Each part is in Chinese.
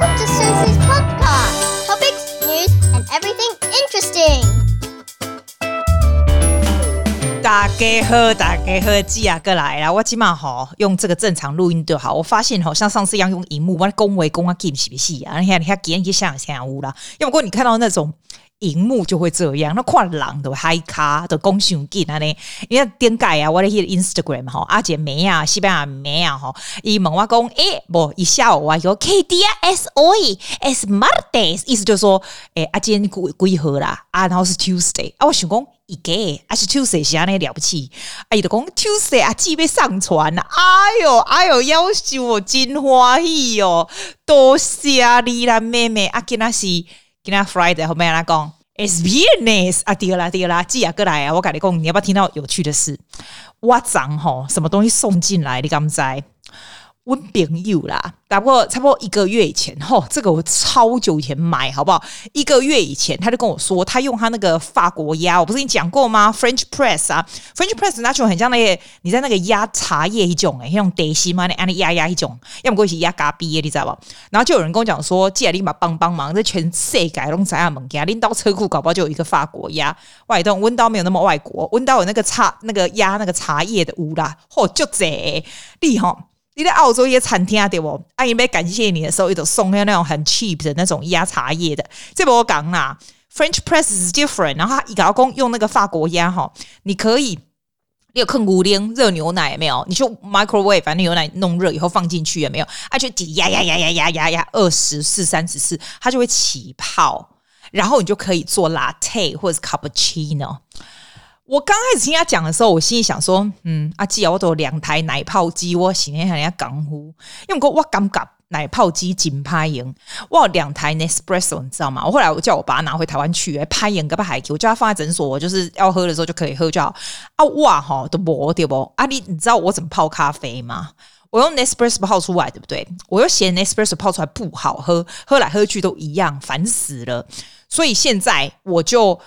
Welcome to Susie's podcast. Topics, news, and everything interesting. 大家好，大家好，记啊，过来啦！我起码吼用这个正常录音就好。我发现吼像上次一样用荧幕，我恭维恭啊，keep 是不是啊？你看，你看，给人家想想乌啦。要不过你看到那种。荧幕就会这样，那看人都嗨卡都讲上紧啊呢！因为点解啊？我的迄个 Instagram 哈，阿姐妹啊，西班牙妹啊哈，伊问我讲，诶、欸，不，一下午啊，有 K D S O E S Martes，意思就是说，诶、欸，阿今天几几号啦？啊，然后是 Tuesday，啊，我想讲，一个，啊是 Tuesday 是安尼了不起，啊，伊就讲 Tuesday 啊，记被上传了，哎呦，哎呦，要求我真欢喜哟，多谢你啦，妹妹，啊，今仔是。今天 Friday 后面来讲，It's Viernes 啊，第二啦，第二啦，记啊，过来啊，我跟你讲，你要不要听到有趣的事？我长吼，什么东西送进来？你敢不知？我朋友啦，打不过差不多一个月以前，吼，这个我超久以前买，好不好？一个月以前，他就跟我说，他用他那个法国压，我不是跟你讲过吗？French press 啊，French press 那种很像那些你在那个压茶叶一种诶，用德西嘛，你按那压压一种，要么过去压咖啡，你知道不？然后就有人跟我讲说，借你嘛帮帮忙，这全世界拢知影物件，拎到车库搞不好就有一个法国压，外头温刀没有那么外国，温刀有那个茶那个压那个茶叶的乌啦，嚯，就这厉害。你在澳洲一些餐厅啊，对不？阿姨没感谢你的时候，一种送那种很 cheap 的那种压茶叶的。这不我讲啦，French press is different。然后他一搞工用那个法国压哈，你可以，你有坑古灵热牛奶没有？你就 microwave 反正牛奶弄热以后放进去有没有？啊，就挤压压压压压压压二十四三十四，它就会起泡，然后你就可以做 latte 或者是 cappuccino。我刚开始听他讲的时候，我心里想说，嗯，阿姐啊，我都有两台奶泡机，我心里想人家港呼，因为我我感觉奶泡机真拍赢，我有两台 Nespresso，你知道吗？我后来我叫我把它拿回台湾去，拍赢个不海，我叫他放在诊所，我就是要喝的时候就可以喝就好。啊哇哈都不对不？啊你你知道我怎么泡咖啡吗？我用 Nespresso 泡出来，对不对？我又嫌 Nespresso 泡出来不好喝，喝来喝去都一样，烦死了。所以现在我就。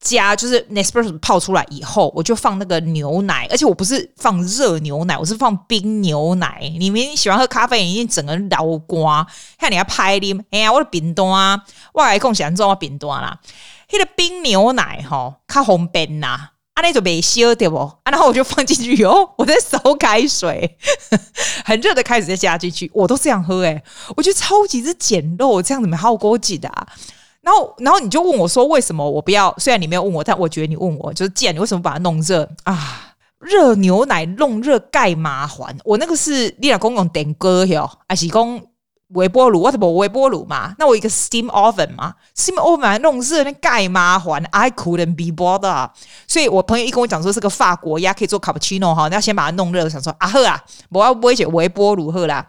加就是 Nespresso 泡出来以后，我就放那个牛奶，而且我不是放热牛奶，我是放冰牛奶。你们喜欢喝咖啡，已经整个老瓜。看你要拍的，哎呀，我的冰端啊，我来讲喜欢做我冰端啦。那个冰牛奶哈，较方便呐，啊那就没烧对不？啊，然后我就放进去哦，我在烧开水，很热的开始再加进去，我都这样喝诶，我觉得超级之简陋，这样子没好过瘾的啊。然后，然后你就问我说：“为什么我不要？虽然你没有问我，但我觉得你问我，就是既然你为什么把它弄热啊？热牛奶弄热盖麻烦。我那个是你老公用电锅哟，还是讲微波炉？我怎么微波炉嘛？那我一个 steam oven 嘛，steam oven 弄热那盖麻烦，I couldn't be bothered。所以我朋友一跟我讲说是个法国鸭可以做卡布奇诺哈，你要先把它弄热。我想说啊，喝啊，我要不会写微波炉喝啦。”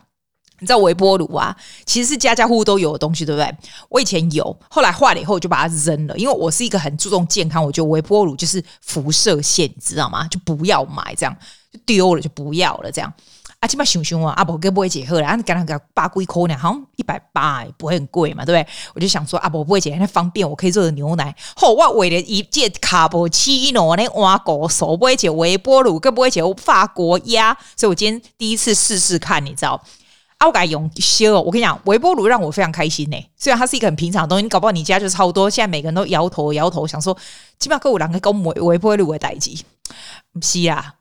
你知道微波炉啊，其实是家家户户都有的东西，对不对？我以前有，后来坏了以后我就把它扔了，因为我是一个很注重健康，我觉得微波炉就是辐射线，你知道吗？就不要买，这样就丢了，就不要了，这样。啊，起码熊熊啊，阿伯哥不会解喝了，啊，给他个八贵扣呢，好像一百八，不会很贵嘛，对不对？我就想说，阿伯不会解，那方便，我可以做的牛奶。后我为了一件卡布奇诺，那挖狗手不会解微波炉，更不会解法国鸭，所以我今天第一次试试看，你知道。我改用烧，我跟你讲，微波炉让我非常开心呢。虽然它是一个很平常的东西，你搞不好你家就超多。现在每个人都摇头摇头，想说起码够我两个公微微波炉的代志。不是啊，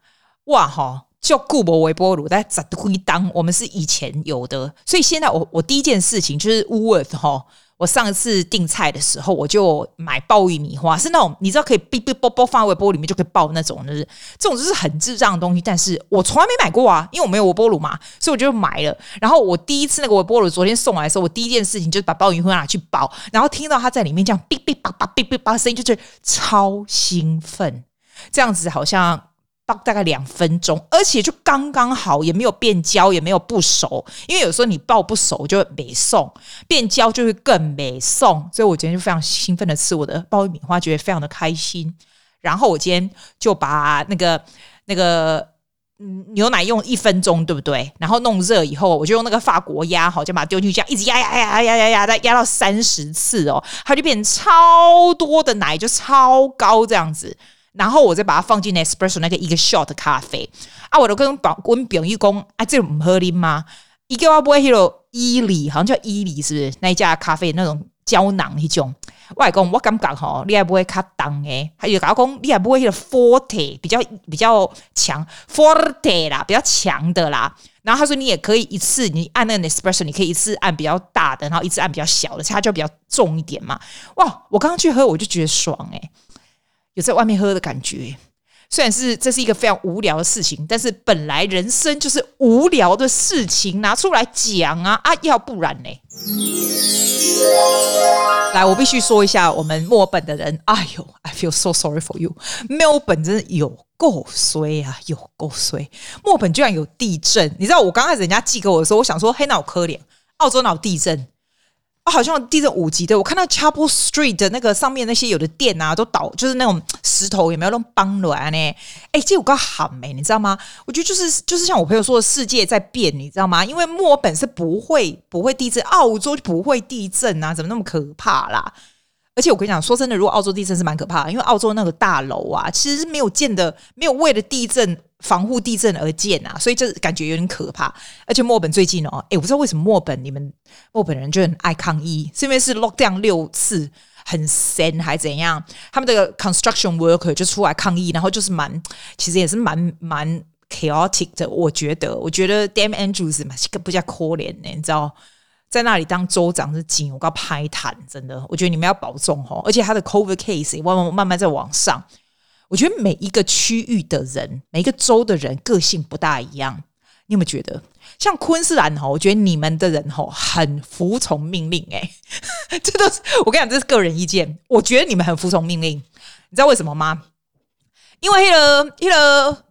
哇哈，就顾博微波炉，但是咋会当我们是以前有的，所以现在我我第一件事情就是 worth 哈。我上次订菜的时候，我就买爆玉米花，是那种你知道可以哔哔啵啵放在微波里面就可以爆那种，就是这种就是很智障的东西。但是我从来没买过啊，因为我没有微波炉嘛，所以我就买了。然后我第一次那个微波炉昨天送来的时候，我第一件事情就是把爆玉米花拿去爆，然后听到它在里面这样哔哔叭叭哔哔叭声音，就觉得超兴奋，这样子好像。爆大概两分钟，而且就刚刚好，也没有变焦，也没有不熟。因为有时候你爆不熟就会没送，变焦就会更没送。所以我今天就非常兴奋的吃我的爆米花，觉得非常的开心。然后我今天就把那个那个嗯牛奶用一分钟，对不对？然后弄热以后，我就用那个法国压好，就把它丢进去，这样一直压压压压压压，再压到三十次哦，它就变超多的奶，就超高这样子。然后我再把它放进 espresso 那个一个 shot 咖啡啊，我都跟保温表一公啊，这种不喝啉吗？一个我不会喝，伊利，好像叫伊利，是不是那一家咖啡那种胶囊那种？外公，我感觉吼，你还不会卡重诶，还有阿公，你还不会那个 forte 比较比较强 forte 啦，比较强的啦。然后他说你也可以一次你按那个 espresso，你可以一次按比较大的，然后一次按比较小的，它就比较重一点嘛。哇，我刚刚去喝我就觉得爽诶，有在外面喝的感觉。虽然是这是一个非常无聊的事情，但是本来人生就是无聊的事情，拿出来讲啊啊，要不然呢？来，我必须说一下，我们墨本的人，哎呦，I feel so sorry for you。墨本真的有够衰啊，有够衰。墨本居然有地震，你知道我刚开始人家寄给我的时候，我想说，嘿，那我可怜，澳洲哪有地震？啊，好像地震五级的，我看到 Chapel Street 的那个上面那些有的店啊，都倒，就是那种石头有没有那种崩软呢？哎、这我刚喊没，你知道吗？我觉得就是就是像我朋友说的，世界在变，你知道吗？因为墨尔本是不会不会地震，澳洲就不会地震啊，怎么那么可怕啦？而且我跟你讲，说真的，如果澳洲地震是蛮可怕的，因为澳洲那个大楼啊，其实是没有建的，没有为了地震防护地震而建啊，所以这感觉有点可怕。而且墨本最近哦，诶，我不知道为什么墨本你们墨本人就很爱抗议，是因为是 lockdown 六次很神还怎样？他们的 construction worker 就出来抗议，然后就是蛮，其实也是蛮蛮 chaotic 的。我觉得，我觉得 Damn Andrews 嘛，是个比较可怜的，你知道。在那里当州长是紧，我告拍弹，真的，我觉得你们要保重哦。而且他的 COVID case 也慢慢慢慢在往上，我觉得每一个区域的人，每一个州的人个性不大一样。你有没有觉得，像昆士兰哈，我觉得你们的人哈很服从命令，欸，哎，这都是我跟你讲，这是个人意见。我觉得你们很服从命令，你知道为什么吗？因为那个那个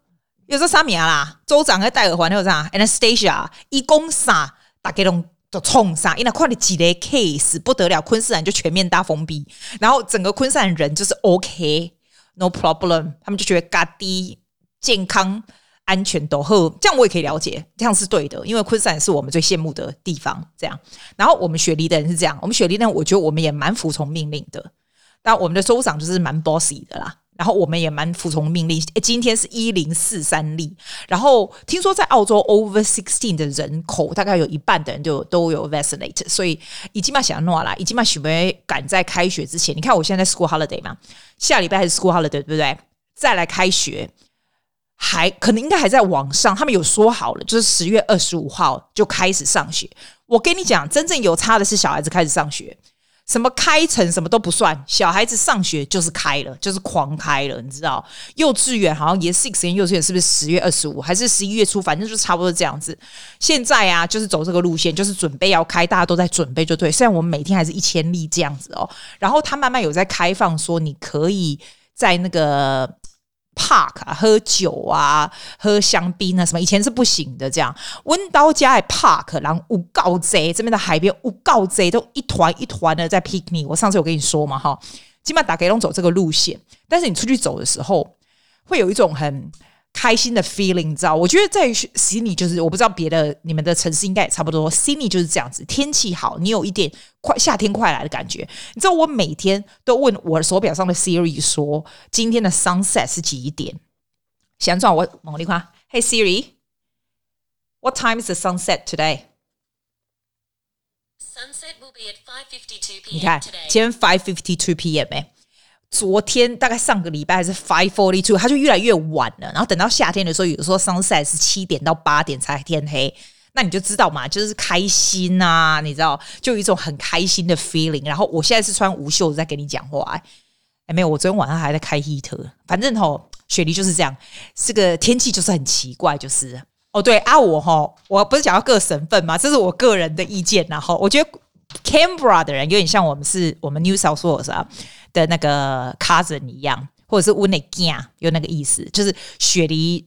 有时候三米啦，州长在戴耳环，那个啥，Anastasia 一公傻打给龙。就冲上，因为快点几类 case 不得了，昆士兰就全面大封闭，然后整个昆士兰人就是 OK No problem，他们就觉得嘎滴健康安全都好，这样我也可以了解，这样是对的，因为昆山是我们最羡慕的地方，这样。然后我们雪梨的人是这样，我们雪梨呢，我觉得我们也蛮服从命令的，但我们的州长就是蛮 bossy 的啦。然后我们也蛮服从命令。今天是一零四三例，然后听说在澳洲 over sixteen 的人口大概有一半的人就都有 vaccinate，所以已经嘛想要弄了，已经嘛准备赶在开学之前。你看我现在在 school holiday 嘛，下礼拜还是 school holiday 对不对？再来开学，还可能应该还在网上，他们有说好了，就是十月二十五号就开始上学。我跟你讲，真正有差的是小孩子开始上学。什么开成什么都不算，小孩子上学就是开了，就是狂开了，你知道？幼稚园好像也是 six 幼稚园是不是十月二十五还是十一月初？反正就差不多这样子。现在啊，就是走这个路线，就是准备要开，大家都在准备，就对。虽然我们每天还是一千例这样子哦，然后他慢慢有在开放，说你可以在那个。Park 啊，喝酒啊，喝香槟啊，什么以前是不行的。这样，温刀家的 Park，然后五告贼这边的海边五告贼都一团一团的在 picnic。我上次有跟你说嘛，哈，基本上大概都走这个路线，但是你出去走的时候，会有一种很。开心的 feeling，你知道？我觉得在悉尼就是，我不知道别的你们的城市应该也差不多。悉尼就是这样子，天气好，你有一点快夏天快来的感觉。你知道我每天都问我的手表上的 Siri 说，今天的 sunset 是几点？想转我猛力夸，Hey Siri，What time is the sunset today？Sunset will be at 5:52 p.m. 你看，今天 five fifty two p.m. 哎。昨天大概上个礼拜还是 five forty two，它就越来越晚了。然后等到夏天的时候，有时候 sunset 是七点到八点才天黑，那你就知道嘛，就是开心啊，你知道，就有一种很开心的 feeling。然后我现在是穿无袖在跟你讲话，哎，没有，我昨天晚上还在开 heater。反正吼，雪梨就是这样，这个天气就是很奇怪，就是哦，对啊，我吼，我不是讲到各省份嘛，这是我个人的意见。然后我觉得 Canberra 的人有点像我们是我们 New South Wales 啊。的那个 cousin 一样，或者是温内加有那个意思，就是雪梨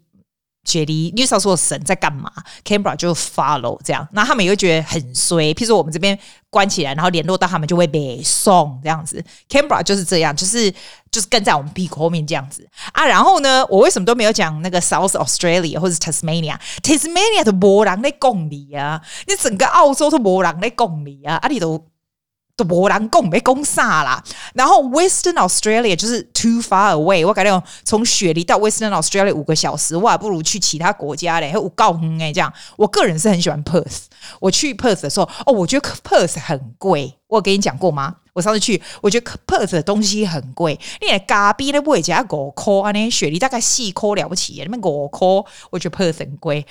雪梨 New South Wales 省在干嘛？Canberra 就 follow 这样，那他们也会觉得很衰。譬如说我们这边关起来，然后联络到他们就会被送这样子。Canberra 就是这样，就是就是跟在我们屁股后面这样子啊。然后呢，我为什么都没有讲那个 South Australia 或者 Tasmania？Tasmania 的没人在讲你啊，你整个澳洲都没人在讲你啊，啊，你都。都无人讲没讲啥啦。然后 Western Australia 就是 too far away，我感觉从雪梨到 Western Australia 五个小时，我还不如去其他国家嘞，还有高远哎这样。我个人是很喜欢 Perth，我去 Perth 的时候，哦，我觉得 Perth 很贵，我有跟你讲过吗？我上次去，我觉得 Perth 的东西很贵，你来咖啡那不会加五块啊？那雪梨大概四块了不起，那边五块，我觉得 Perth 很贵。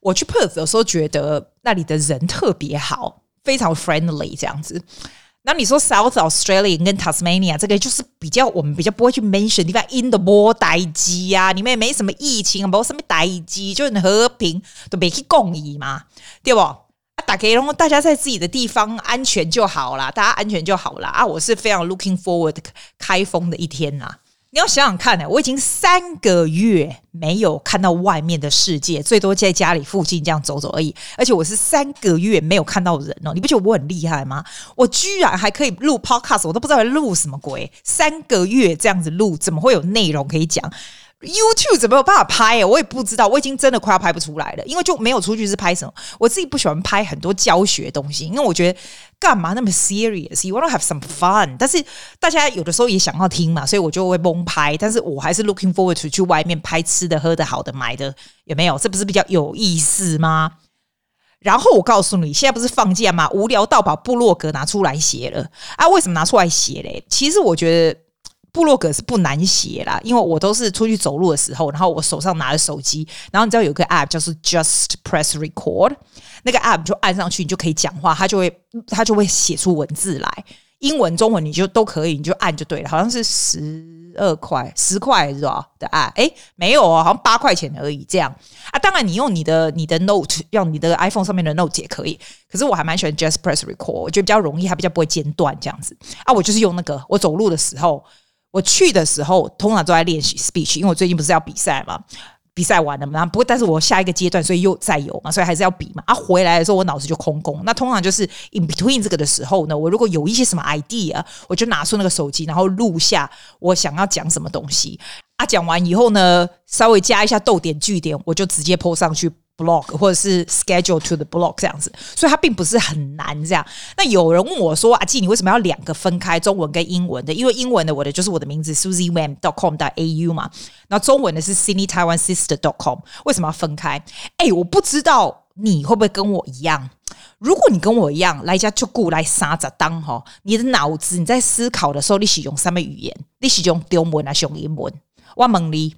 我去 Perth 的时候，觉得那里的人特别好。非常 friendly 这样子，那你说 South Australia 跟 Tasmania 这个就是比较我们比较不会去 mention 地方，in the more 代机呀，里面也没什么疫情，没有什么代机，就很和平，都没去共议嘛，对不？啊，大家大家在自己的地方安全就好啦，大家安全就好啦。啊！我是非常 looking forward 开封的一天呐。你要想想看呢，我已经三个月没有看到外面的世界，最多在家里附近这样走走而已。而且我是三个月没有看到人哦，你不觉得我很厉害吗？我居然还可以录 podcast，我都不知道录什么鬼。三个月这样子录，怎么会有内容可以讲？YouTube 怎么有办法拍啊？我也不知道，我已经真的快要拍不出来了，因为就没有出去是拍什么。我自己不喜欢拍很多教学东西，因为我觉得干嘛那么 serious？You wanna have some fun？但是大家有的时候也想要听嘛，所以我就会蒙拍。但是我还是 looking forward to 去外面拍吃的、喝的、好的、买的，有没有？这不是比较有意思吗？然后我告诉你，现在不是放假吗？无聊到把部落格拿出来写了啊？为什么拿出来写嘞？其实我觉得。部落格是不难写啦，因为我都是出去走路的时候，然后我手上拿着手机，然后你知道有个 app 叫做 Just Press Record，那个 app 就按上去，你就可以讲话，它就会它就会写出文字来，英文、中文你就都可以，你就按就对了。好像是十二块、十块是吧的 app？诶，没有哦，好像八块钱而已。这样啊，当然你用你的你的 Note，用你的 iPhone 上面的 Note 也可以。可是我还蛮喜欢 Just Press Record，我觉得比较容易，它比较不会间断这样子啊。我就是用那个，我走路的时候。我去的时候，通常都在练习 speech，因为我最近不是要比赛嘛，比赛完了嘛，不过但是我下一个阶段，所以又再有嘛，所以还是要比嘛。啊，回来的时候我脑子就空空。那通常就是 in between 这个的时候呢，我如果有一些什么 idea，我就拿出那个手机，然后录下我想要讲什么东西。啊，讲完以后呢，稍微加一下逗点句点，我就直接 po 上去。Blog 或者是 schedule to the blog 这样子，所以它并不是很难这样。那有人问我说：“阿季，你为什么要两个分开中文跟英文的？因为英文的我的就是我的名字 Susie Wan dot com dot au 嘛，然后中文的是 Sydney Taiwan Sister dot com。为什么要分开？哎，我不知道你会不会跟我一样。如果你跟我一样来家就顾来杀着当哈，你的脑子你在思考的时候，你使用什么语言？你使用中文还是用英文？我问你，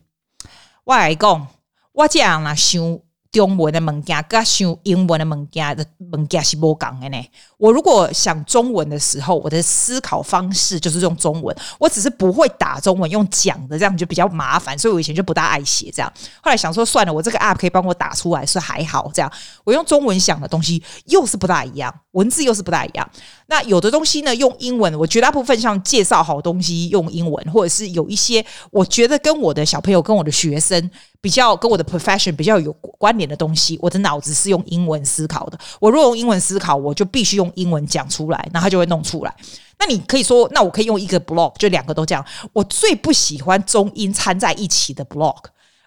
我来讲，我这样来想。中文的物件跟想英文的物件的物件是不同的呢。我如果想中文的时候，我的思考方式就是用中文。我只是不会打中文，用讲的这样就比较麻烦，所以我以前就不大爱写这样。后来想说算了，我这个 app 可以帮我打出来，是还好这样。我用中文想的东西又是不大一样，文字又是不大一样。那有的东西呢，用英文，我绝大部分像介绍好东西用英文，或者是有一些我觉得跟我的小朋友、跟我的学生比较、跟我的 profession 比较有关联的东西，我的脑子是用英文思考的。我若用英文思考，我就必须用英文讲出来，那他就会弄出来。那你可以说，那我可以用一个 blog，就两个都这样。我最不喜欢中英掺在一起的 blog，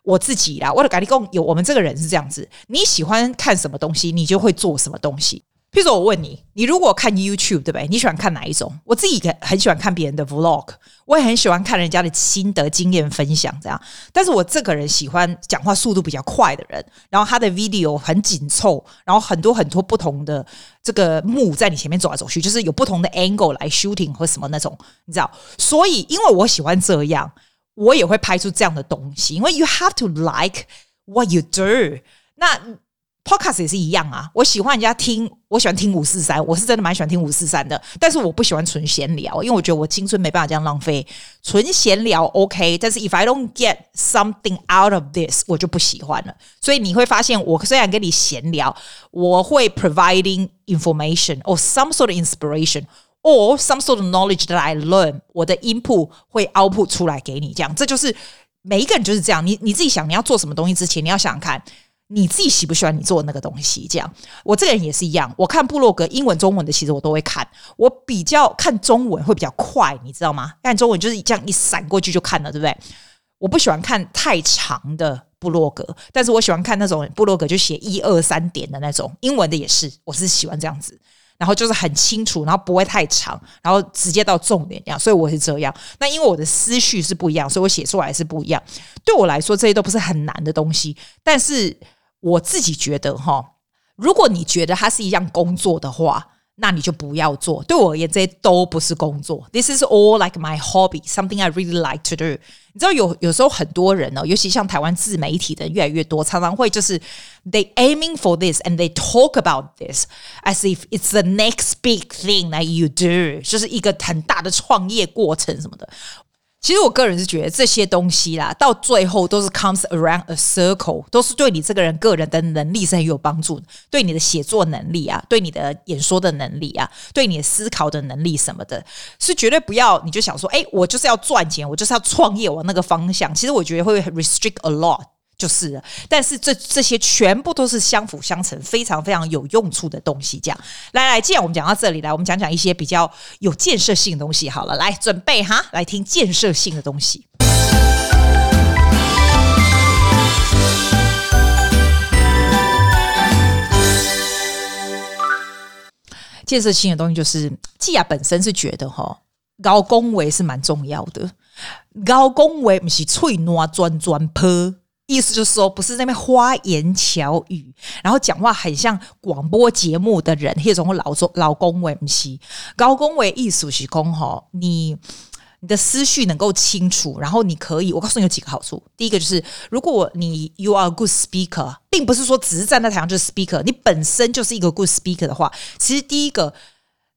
我自己啦，我的咖喱共有我们这个人是这样子，你喜欢看什么东西，你就会做什么东西。譬如说，我问你，你如果看 YouTube，对不对？你喜欢看哪一种？我自己很喜欢看别人的 Vlog，我也很喜欢看人家的心得经验分享，这样。但是我这个人喜欢讲话速度比较快的人，然后他的 video 很紧凑，然后很多很多不同的这个幕在你前面走来走去，就是有不同的 angle 来 shooting 或什么那种，你知道？所以，因为我喜欢这样，我也会拍出这样的东西。因为 you have to like what you do，那。Podcast 也是一样啊，我喜欢人家听，我喜欢听五四三，我是真的蛮喜欢听五四三的，但是我不喜欢纯闲聊，因为我觉得我青春没办法这样浪费。纯闲聊 OK，但是 if I don't get something out of this，我就不喜欢了。所以你会发现，我虽然跟你闲聊，我会 providing information or some sort of inspiration or some sort of knowledge that I learn，我的 input 会 output 出来给你，这样，这就是每一个人就是这样。你你自己想你要做什么东西之前，你要想想看。你自己喜不喜欢你做的那个东西？这样，我这个人也是一样。我看部落格，英文、中文的，其实我都会看。我比较看中文会比较快，你知道吗？看中文就是这样一闪过去就看了，对不对？我不喜欢看太长的部落格，但是我喜欢看那种部落格就写一二三点的那种。英文的也是，我是喜欢这样子。然后就是很清楚，然后不会太长，然后直接到重点这样。所以我是这样。那因为我的思绪是不一样，所以我写出来是不一样。对我来说，这些都不是很难的东西。但是我自己觉得哈，如果你觉得它是一样工作的话。那你就不要做。对我而言，这些都不是工作。This is all like my hobby, something I really like to do。你知道有有时候很多人呢，尤其像台湾自媒体的人越来越多，常常会就是 they aiming for this and they talk about this as if it's the next big thing that you do，就是一个很大的创业过程什么的。 其实我个人是觉得这些东西啦，到最后都是 comes around a circle，都是对你这个人个人的能力是很有帮助的，对你的写作能力啊，对你的演说的能力啊，对你的思考的能力什么的，是绝对不要你就想说，哎，我就是要赚钱，我就是要创业往那个方向。其实我觉得会 restrict a lot。就是了，但是这这些全部都是相辅相成，非常非常有用处的东西。这样，来来，既然我们讲到这里来，我们讲讲一些比较有建设性的东西。好了，来准备哈，来听建设性的东西。建设性的东西就是，季亚本身是觉得哈，高恭维是蛮重要的。高恭维不是脆糯转转坡。意思就是说，不是那边花言巧语，然后讲话很像广播节目的人，那种老中老公为西高恭维艺术是讲哈，你你的思绪能够清楚，然后你可以，我告诉你有几个好处。第一个就是，如果你 you are a good speaker，并不是说只是站在台上就是 speaker，你本身就是一个 good speaker 的话，其实第一个。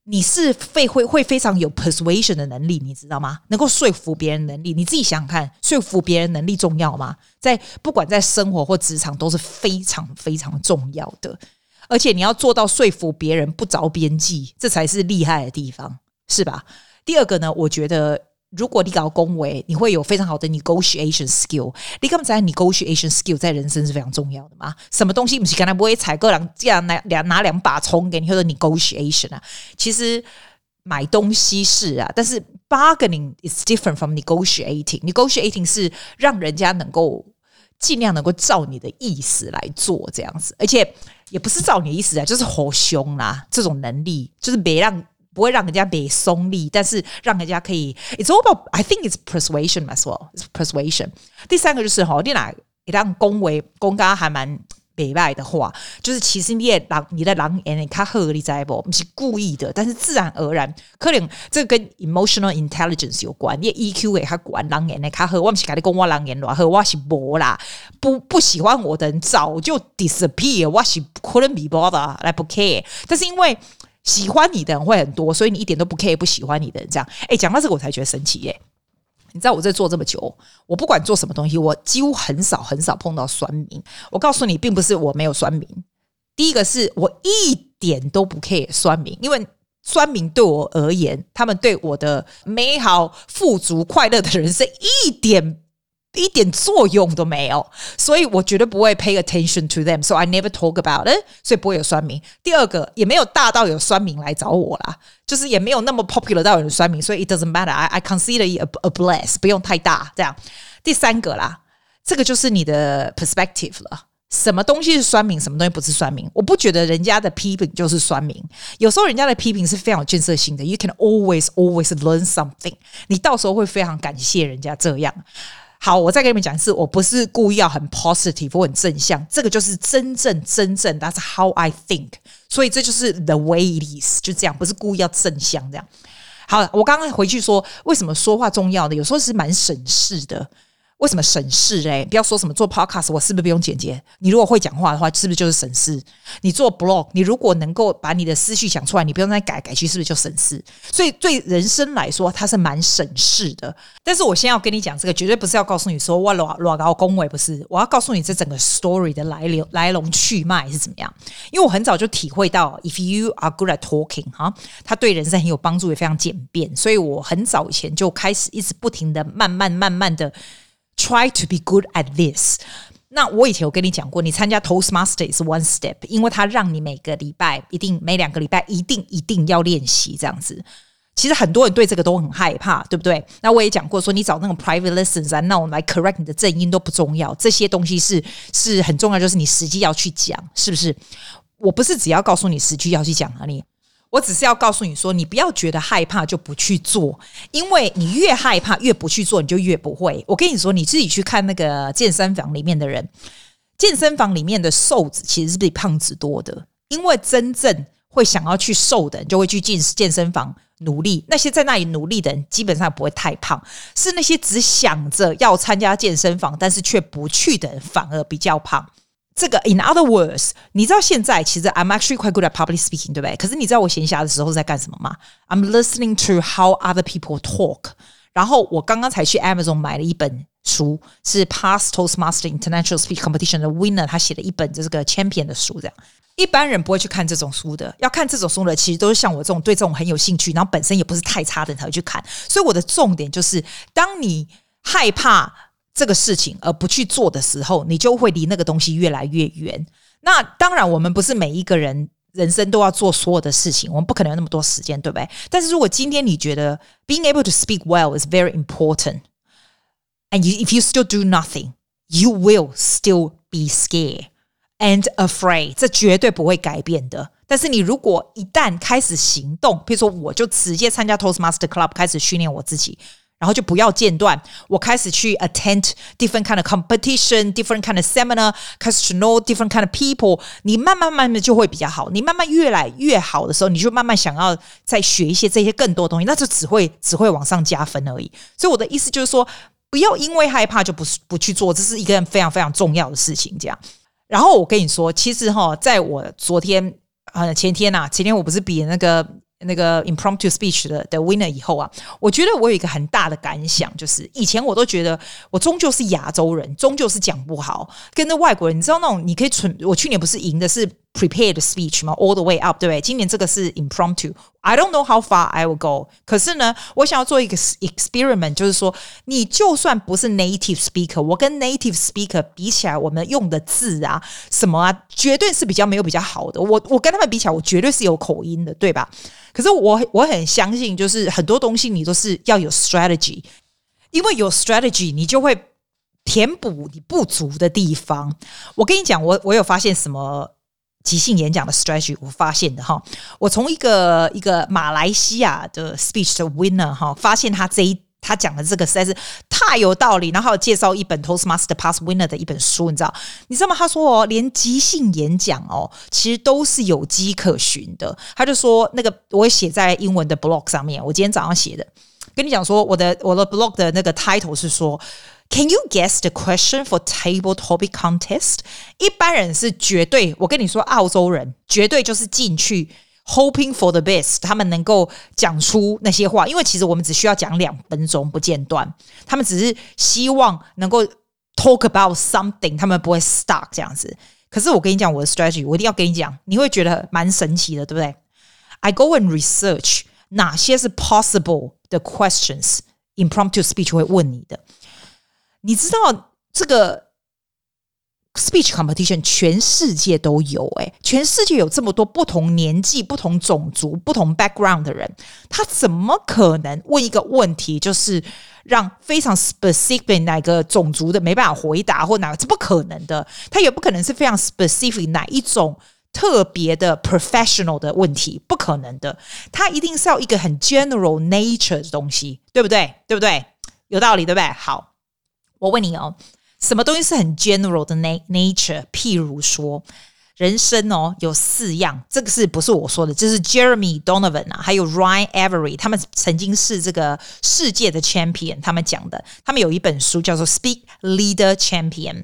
你是非会会非常有 persuasion 的能力，你知道吗？能够说服别人能力，你自己想想看，说服别人能力重要吗？在不管在生活或职场都是非常非常重要的，而且你要做到说服别人不着边际，这才是厉害的地方，是吧？第二个呢，我觉得。如果你搞恭维，你会有非常好的 negotiation skill。你刚才 negotiation skill 在人生是非常重要的嘛？什么东西不是刚才不会采购两这样拿两拿两把葱给你，或者 negotiation 啊？其实买东西是啊，但是 bargaining is different from negotiating。negotiating 是让人家能够尽量能够照你的意思来做这样子，而且也不是照你的意思啊，就是好凶啦，这种能力就是别让。不会让人家被松力，但是让人家可以。It's all about, I think it's persuasion as well. It's persuasion. 第三个就是哈，你来一旦恭维恭刚还蛮北外的话，就是其实你也狼，你的狼眼你看合理在不？不是故意的，但是自然而然，可能这个跟 emotional intelligence 有关。你 EQ 也他管狼眼你看合，我不是跟你讲我狼眼乱，和我是无啦。不不喜欢我的人早就 disappear，我是可能比不的来不 care。但是因为喜欢你的人会很多，所以你一点都不 care 不喜欢你的人这样。哎，讲到这个我才觉得神奇耶！你知道我这做这么久，我不管做什么东西，我几乎很少很少碰到酸民。我告诉你，并不是我没有酸民，第一个是我一点都不 care 酸民，因为酸民对我而言，他们对我的美好、富足、快乐的人生一点。一点作用都没有，所以我绝对不会 pay attention to them。So I never talk about it。所以不会有酸民。第二个也没有大到有酸民来找我啦，就是也没有那么 popular 到有人酸民，所以 it doesn't matter I。I consider it a, a bless，不用太大这样。第三个啦，这个就是你的 perspective 了。什么东西是酸民，什么东西不是酸民？我不觉得人家的批评就是酸民。有时候人家的批评是非常有建设性的。You can always always learn something。你到时候会非常感谢人家这样。好，我再跟你们讲一次，我不是故意要很 positive 我很正向，这个就是真正真正，That's how I think。所以这就是 the way it is，就这样，不是故意要正向这样。好，我刚刚回去说，为什么说话重要呢？有时候是蛮省事的。为什么省事嘞？不要说什么做 podcast，我是不是不用剪接？你如果会讲话的话，是不是就是省事？你做 blog，你如果能够把你的思绪讲出来，你不用再改改去，是不是就省事？所以对人生来说，它是蛮省事的。但是我先要跟你讲这个，绝对不是要告诉你说我老老高恭维，不是。我要告诉你这整个 story 的来流来龙去脉是怎么样。因为我很早就体会到，if you are good at talking，哈，它对人生很有帮助，也非常简便。所以我很早以前就开始一直不停的慢慢慢慢的。Try to be good at this。那我以前有跟你讲过，你参加 Toastmaster 是 one step，因为它让你每个礼拜一定每两个礼拜一定一定要练习这样子。其实很多人对这个都很害怕，对不对？那我也讲过，说你找那种 private lessons 啊，那种来 correct 你的正音都不重要，这些东西是是很重要，就是你实际要去讲，是不是？我不是只要告诉你实际要去讲而已。我只是要告诉你说，你不要觉得害怕就不去做，因为你越害怕越不去做，你就越不会。我跟你说，你自己去看那个健身房里面的人，健身房里面的瘦子其实是比胖子多的，因为真正会想要去瘦的人，就会去进健身房努力。那些在那里努力的人，基本上不会太胖，是那些只想着要参加健身房，但是却不去的人，反而比较胖。这个，in other words，你知道现在其实 I'm actually quite good at public speaking，对不对？可是你知道我闲暇的时候在干什么吗？I'm listening to how other people talk。然后我刚刚才去 Amazon 买了一本书，是 Past Toastmaster International Speech Competition 的 winner，他写了一本这个 champion 的书。这样一般人不会去看这种书的，要看这种书的，其实都是像我这种对这种很有兴趣，然后本身也不是太差的人才会去看。所以我的重点就是，当你害怕。这个事情而不去做的时候你就会离那个东西越来越远。那当然我们不是每一个人人生都要做所有的事情我们不可能有那么多时间对不对？但是如果今天你觉得 being able to speak well is very important and if you still do nothing you will still be scared and afraid. 这绝对不会改变的。但是你如果一旦开始行动比如说我就直接参加 toastmaster club 开始训练我自己然后就不要间断。我开始去 attend different kind of competition, different kind of seminar, 开始 to know different kind of people。你慢慢慢慢就会比较好。你慢慢越来越好的时候，你就慢慢想要再学一些这些更多东西，那就只会只会往上加分而已。所以我的意思就是说，不要因为害怕就不不去做，这是一个非常非常重要的事情。这样。然后我跟你说，其实哈，在我昨天呃前天呐、啊，前天我不是比那个。那个 impromptu speech 的的 winner 以后啊，我觉得我有一个很大的感想，就是以前我都觉得我终究是亚洲人，终究是讲不好，跟那外国人，你知道那种你可以存，我去年不是赢的是 prepared speech 吗？All the way up，对不对？今年这个是 impromptu。I don't know how far I will go。可是呢，我想要做一个 experiment，就是说，你就算不是 native speaker，我跟 native speaker 比起来，我们用的字啊，什么啊，绝对是比较没有比较好的。我我跟他们比起来，我绝对是有口音的，对吧？可是我我很相信，就是很多东西你都是要有 strategy，因为有 strategy，你就会填补你不足的地方。我跟你讲，我我有发现什么？即兴演讲的 strategy，我发现的哈，我从一个一个马来西亚的 speech 的 winner 哈，发现他这一他讲的这个实在是太有道理，然后介绍一本 Toastmaster Past winner 的一本书，你知道？你知道吗？他说哦，连即兴演讲哦，其实都是有迹可循的。他就说那个我写在英文的 blog 上面，我今天早上写的，跟你讲说我的我的 blog 的那个 title 是说。Can you guess the question for table topic contest？一般人是绝对，我跟你说，澳洲人绝对就是进去 hoping for the best，他们能够讲出那些话，因为其实我们只需要讲两分钟不间断，他们只是希望能够 talk about something，他们不会 stuck 这样子。可是我跟你讲我的 strategy，我一定要跟你讲，你会觉得蛮神奇的，对不对？I go and research 哪些是 possible 的 questions，impromptu speech 会问你的。 你知道这个 speech competition 全世界都有诶，全世界有这么多不同年纪、不同种族、不同 background 的人，他怎么可能问一个问题，就是让非常 specific 哪个种族的没办法回答，或哪个，这不可能的。他也不可能是非常 specific 哪一种特别的 professional 的问题，不可能的。他一定是要一个很 general nature 的东西，对不对？对不对？有道理，对不对？好。我问你哦，什么东西是很 general 的 nature？譬如说，人生哦有四样，这个是不是我说的？这是 Jeremy Donovan 啊，还有 Ryan Avery，他们曾经是这个世界的 champion，他们讲的，他们有一本书叫做《Speak Leader Champion》。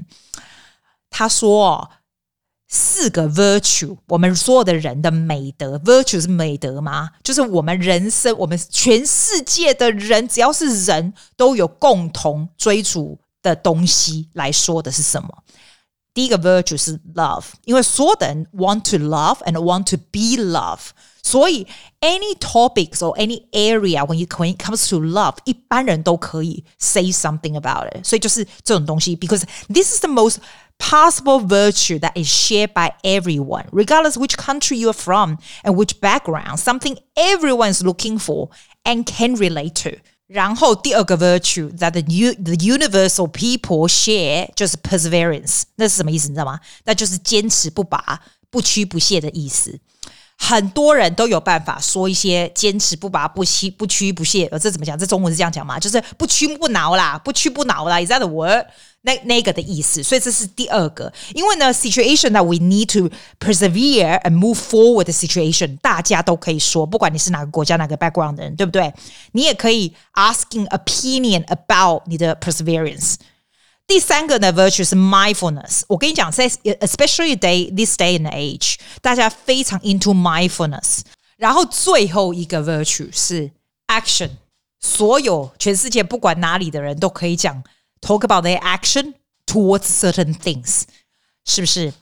他说哦，四个 virtue，我们所有的人的美德，virtue 是美德吗？就是我们人生，我们全世界的人，只要是人都有共同追逐。的东西来说的是什么？第一个 virtue 是 love，因为所有的人 want to love and want to be love，所以 any topics or any area when you when it comes to love，一般人都可以 say something about it。所以就是这种东西，because this is the most possible virtue that is shared by everyone, regardless which country you are from and which background, something everyone is looking for and can relate to. 然后第二个 virtue that the, u, the universal people share 就是 perseverance，那是什么意思？你知道吗？那就是坚持不拔、不屈不懈的意思。很多人都有办法说一些坚持不拔不屈不屈不懈，呃，这怎么讲？这中文是这样讲吗？就是不屈不挠啦，不屈不挠啦，Is that the word？那那个的意思。所以这是第二个，因为呢，situation that we need to persevere and move forward the situation，大家都可以说，不管你是哪个国家、哪个 background 的人，对不对？你也可以 asking opinion about 你的 perseverance。第三个呢，virtue 是 mindfulness。我跟你讲，在 especially day this day and age，大家非常 into mindfulness。然后最后一个 virtue 是 action。所有全世界不管哪里的人都可以讲 talk about their action towards certain things，是不是？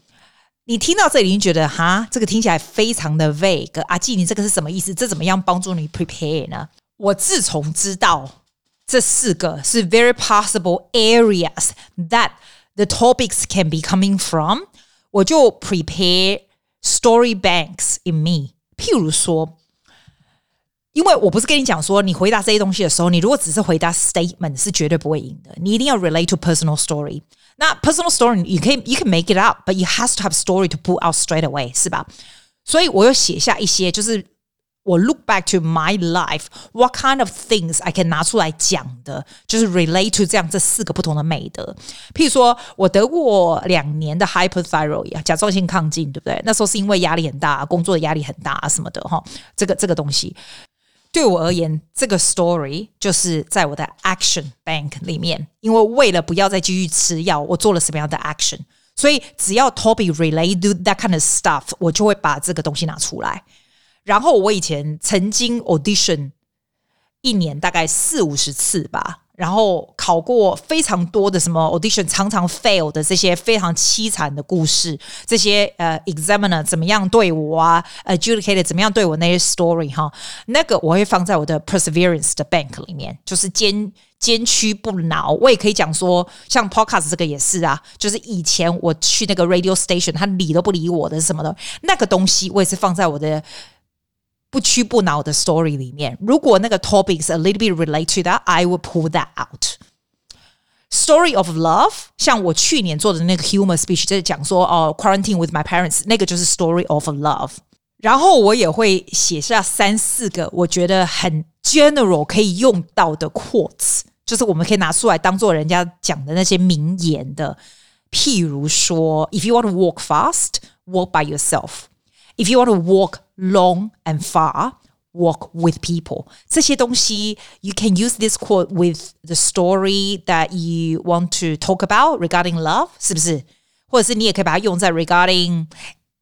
你听到这里，你觉得哈，这个听起来非常的 vague。阿季，你这个是什么意思？这怎么样帮助你 prepare 呢？我自从知道。 这四个是 very possible areas that the topics can be coming from，我就 prepare story banks in me。譬如说，因为我不是跟你讲说，你回答这些东西的时候，你如果只是回答 statement 是绝对不会赢的，你一定要 relate to personal story。那 personal story 你可以，you can make it up，but you has to have story to pull out straight away，是吧？所以我又写下一些，就是。 我 look back to my life, what kind of things I can 拿出来讲的，就是 relate to 这样这四个不同的美德。譬如说，我得过两年的 hyperthyroid 甲状腺亢进，对不对？那时候是因为压力很大，工作的压力很大什么的哈。这个这个东西对我而言，这个 story 就是在我的 action bank 里面。因为为了不要再继续吃药，我做了什么样的 action？所以只要 Toby relate to that kind of stuff，我就会把这个东西拿出来。然后我以前曾经 audition 一年大概四五十次吧，然后考过非常多的什么 audition，常常 fail 的这些非常凄惨的故事，这些呃 examiner 怎么样对我啊，adjudicator 怎么样对我那些 story 哈，那个我会放在我的 perseverance 的 bank 里面，就是坚坚屈不挠。我也可以讲说，像 podcast 这个也是啊，就是以前我去那个 radio station，他理都不理我的什么的，那个东西我也是放在我的。不屈不挠的 story 里面，如果那个 topics a little bit relate to that，I will pull that out。Story of love，像我去年做的那个 humor speech，就是讲说哦，quarantine with my parents，那个就是 story of love。然后我也会写下三四个我觉得很 general 可以用到的 quotes，就是我们可以拿出来当做人家讲的那些名言的。譬如说，If you want to walk fast, walk by yourself. If you want to walk long and far, walk with people. 这些东西，you can use this quote with the story that you want to talk about regarding love，是不是？或者是你也可以把它用在 regarding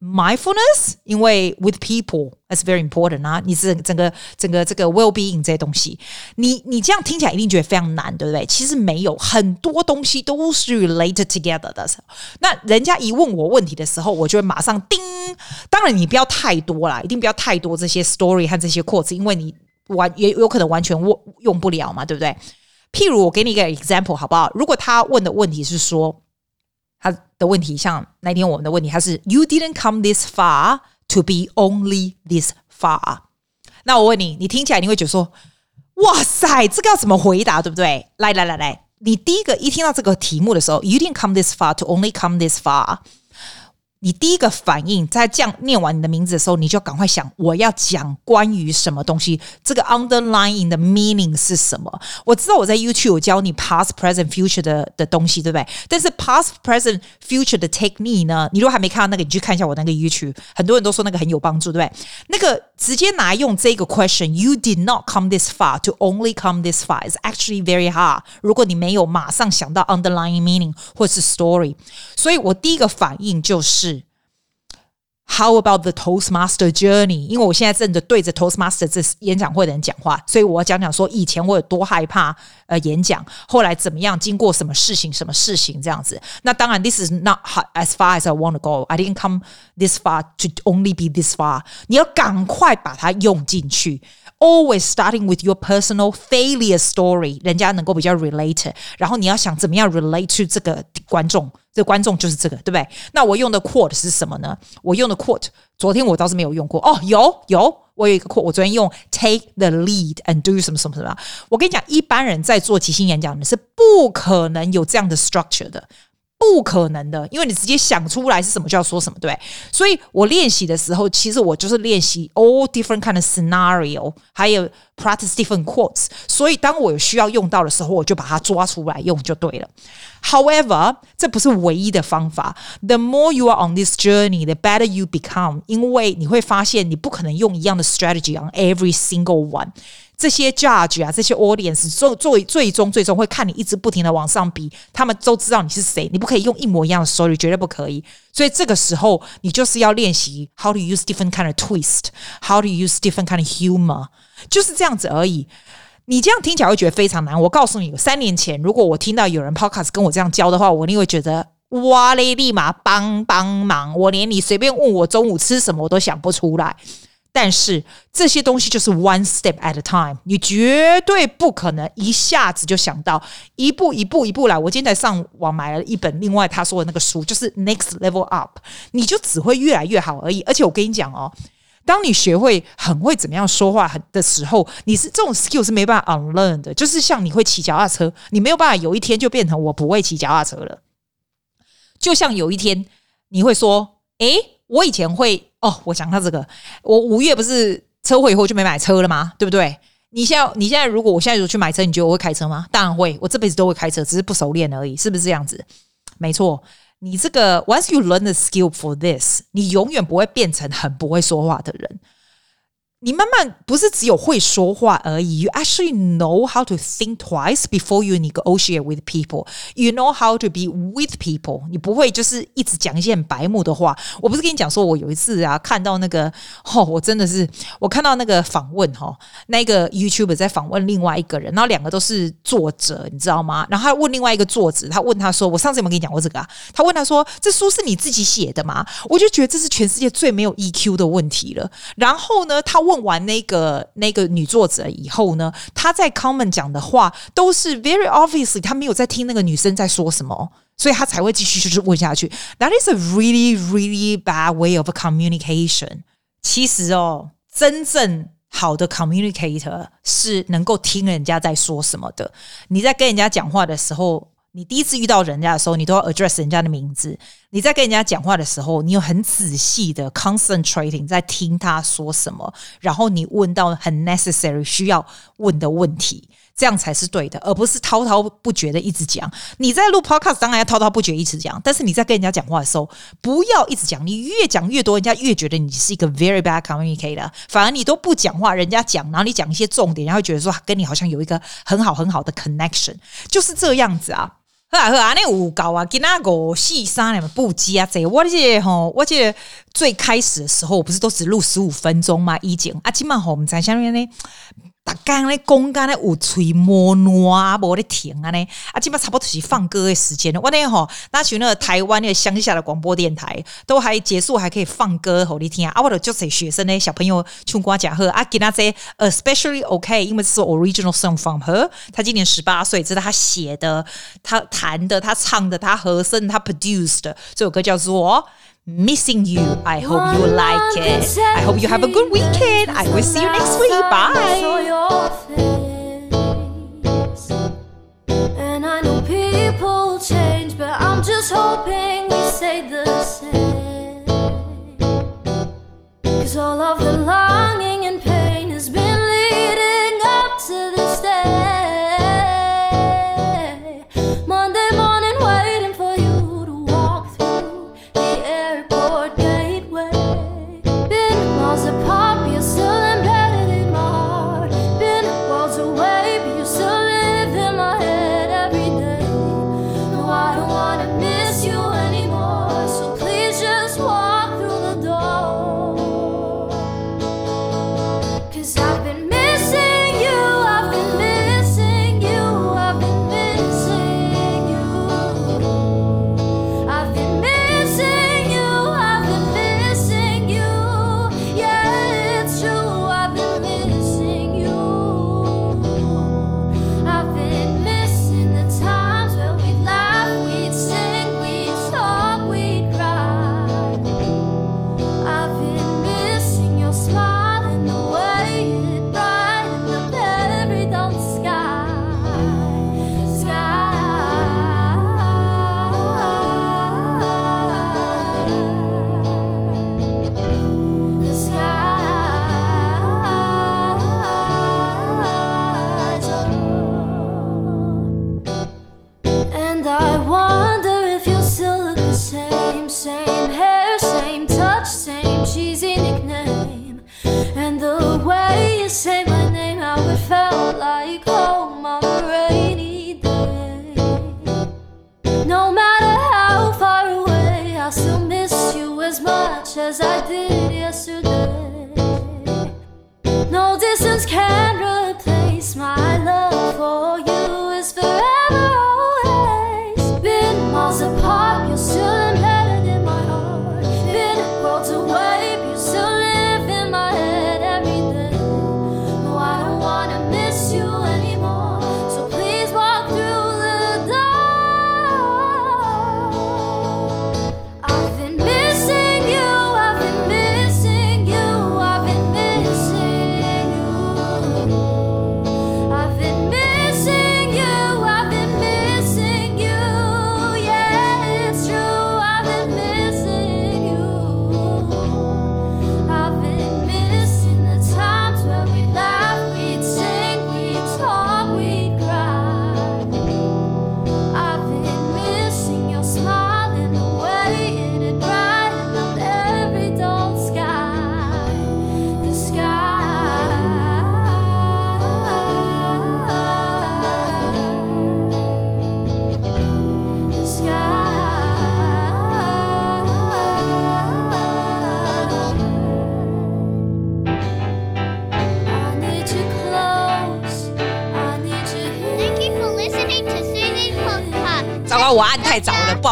mindfulness，因为 with people that's very important 啊，你是整个整个这个 well being 这些东西，你你这样听起来一定觉得非常难，对不对？其实没有，很多东西都是 related together 的。那人家一问我问题的时候，我就会马上叮。当然你不要太多啦，一定不要太多这些 story 和这些 quotes，因为你完也有可能完全用用不了嘛，对不对？譬如我给你一个 example 好不好？如果他问的问题是说。他的问题像那天我们的问题，他是 You didn't come this far to be only this far。那我问你，你听起来你会觉得说，哇塞，这个要怎么回答，对不对？来来来来，你第一个一听到这个题目的时候，You didn't come this far to only come this far。你第一个反应，在这样念完你的名字的时候，你就赶快想，我要讲关于什么东西？这个 underlying 的 meaning 是什么？我知道我在 YouTube 有教你 past、present、future 的的东西，对不对？但是 past、present、future 的 technique 呢？你如果还没看到那个，你去看一下我那个 YouTube，很多人都说那个很有帮助，对不对？那个直接拿来用这个 question，You did not come this far to only come this far is actually very hard。如果你没有马上想到 underlying meaning 或是 story，所以我第一个反应就是。How about the Toastmaster journey？因为我现在正在对着 Toastmaster 这演讲会的人讲话，所以我要讲讲说以前我有多害怕呃演讲，后来怎么样，经过什么事情，什么事情这样子。那当然，this is not as far as I want to go. I didn't come this far to only be this far。你要赶快把它用进去。Always starting with your personal failure story，人家能够比较 relate。然后你要想怎么样 relate to 这个观众。 这观众就是这个，对不对？那我用的 quote 是什么呢？我用的 quote，昨天我倒是没有用过哦。有有，我有一个 quote，我昨天用 take the lead and do 什么什么什么。我跟你讲，一般人在做即兴演讲，你是不可能有这样的 structure 的。不可能的，因为你直接想出来是什么就要说什么，对。所以我练习的时候，其实我就是练习 all different kind of scenario，还有 practice different quotes。所以当我有需要用到的时候，我就把它抓出来用就对了。However，这不是唯一的方法。The more you are on this journey, the better you become。因为你会发现，你不可能用一样的 strategy on every single one。这些 judge 啊，这些 audience 最最最终最终会看你一直不停的往上比，他们都知道你是谁，你不可以用一模一样的 story，绝对不可以。所以这个时候，你就是要练习 how to use different kind of twist，how to use different kind of humor，就是这样子而已。你这样听起来会觉得非常难。我告诉你，三年前如果我听到有人 podcast 跟我这样教的话，我一定会觉得哇嘞，立马帮帮忙，我连你随便问我中午吃什么我都想不出来。但是这些东西就是 one step at a time，你绝对不可能一下子就想到，一步一步一步来。我今天在上网买了一本，另外他说的那个书就是 Next Level Up，你就只会越来越好而已。而且我跟你讲哦，当你学会很会怎么样说话很的时候，你是这种 skill 是没办法 unlearn 的。就是像你会骑脚踏车，你没有办法有一天就变成我不会骑脚踏车了。就像有一天你会说，诶，我以前会。哦，我讲到这个，我五月不是车祸以后就没买车了吗？对不对？你现在你现在如果我现在如果去买车，你觉得我会开车吗？当然会，我这辈子都会开车，只是不熟练而已，是不是这样子？没错，你这个 once you learn the skill for this，你永远不会变成很不会说话的人。你慢慢不是只有会说话而已，you actually know how to think twice before you negotiate with people. You know how to be with people. 你不会就是一直讲一些很白目的话。我不是跟你讲说，我有一次啊看到那个，哦，我真的是我看到那个访问哈、哦，那个 YouTube 在访问另外一个人，然后两个都是作者，你知道吗？然后他问另外一个作者，他问他说：“我上次有没有跟你讲过这个啊？”他问他说：“这书是你自己写的吗？”我就觉得这是全世界最没有 EQ 的问题了。然后呢，他问。问完那个那个女作者以后呢，她在 comment 讲的话都是 very obviously，她没有在听那个女生在说什么，所以她才会继续就是问下去。That is a really really bad way of communication。其实哦，真正好的 communicator 是能够听人家在说什么的。你在跟人家讲话的时候。你第一次遇到人家的时候，你都要 address 人家的名字。你在跟人家讲话的时候，你有很仔细的 concentrating 在听他说什么，然后你问到很 necessary 需要问的问题，这样才是对的，而不是滔滔不绝的一直讲。你在录 podcast 当然要滔滔不绝一直讲，但是你在跟人家讲话的时候，不要一直讲。你越讲越多，人家越觉得你是一个 very bad communicator。反而你都不讲话，人家讲，然后你讲一些重点，然后觉得说跟你好像有一个很好很好的 connection，就是这样子啊。好啊好啊，那有够啊！今那个四三两不接啊！这我记得吼，我记得最开始的时候，我不是都只录十五分钟吗？以前啊，今嘛吼，我们在下面呢。大刚咧，公干咧，有吹摸暖啊，无咧停啊呢，啊，基本差不多是放歌的时间了。我那吼，那去那个台湾那个乡下的广播电台，都还结束还可以放歌给你听啊。我的就是学生呢，小朋友唱歌讲和啊，给他这 especially OK，因为这是 original song from her。他今年十八岁，这是他写的，他弹的，他唱的，他和声，他 produced 的这首歌叫做。Missing you. I hope you like it. I hope you have a good weekend. I will see you next week. Bye.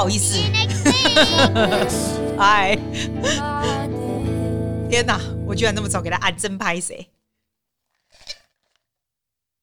不好意思，哎，天哪，我居然那么早给他按真拍谁？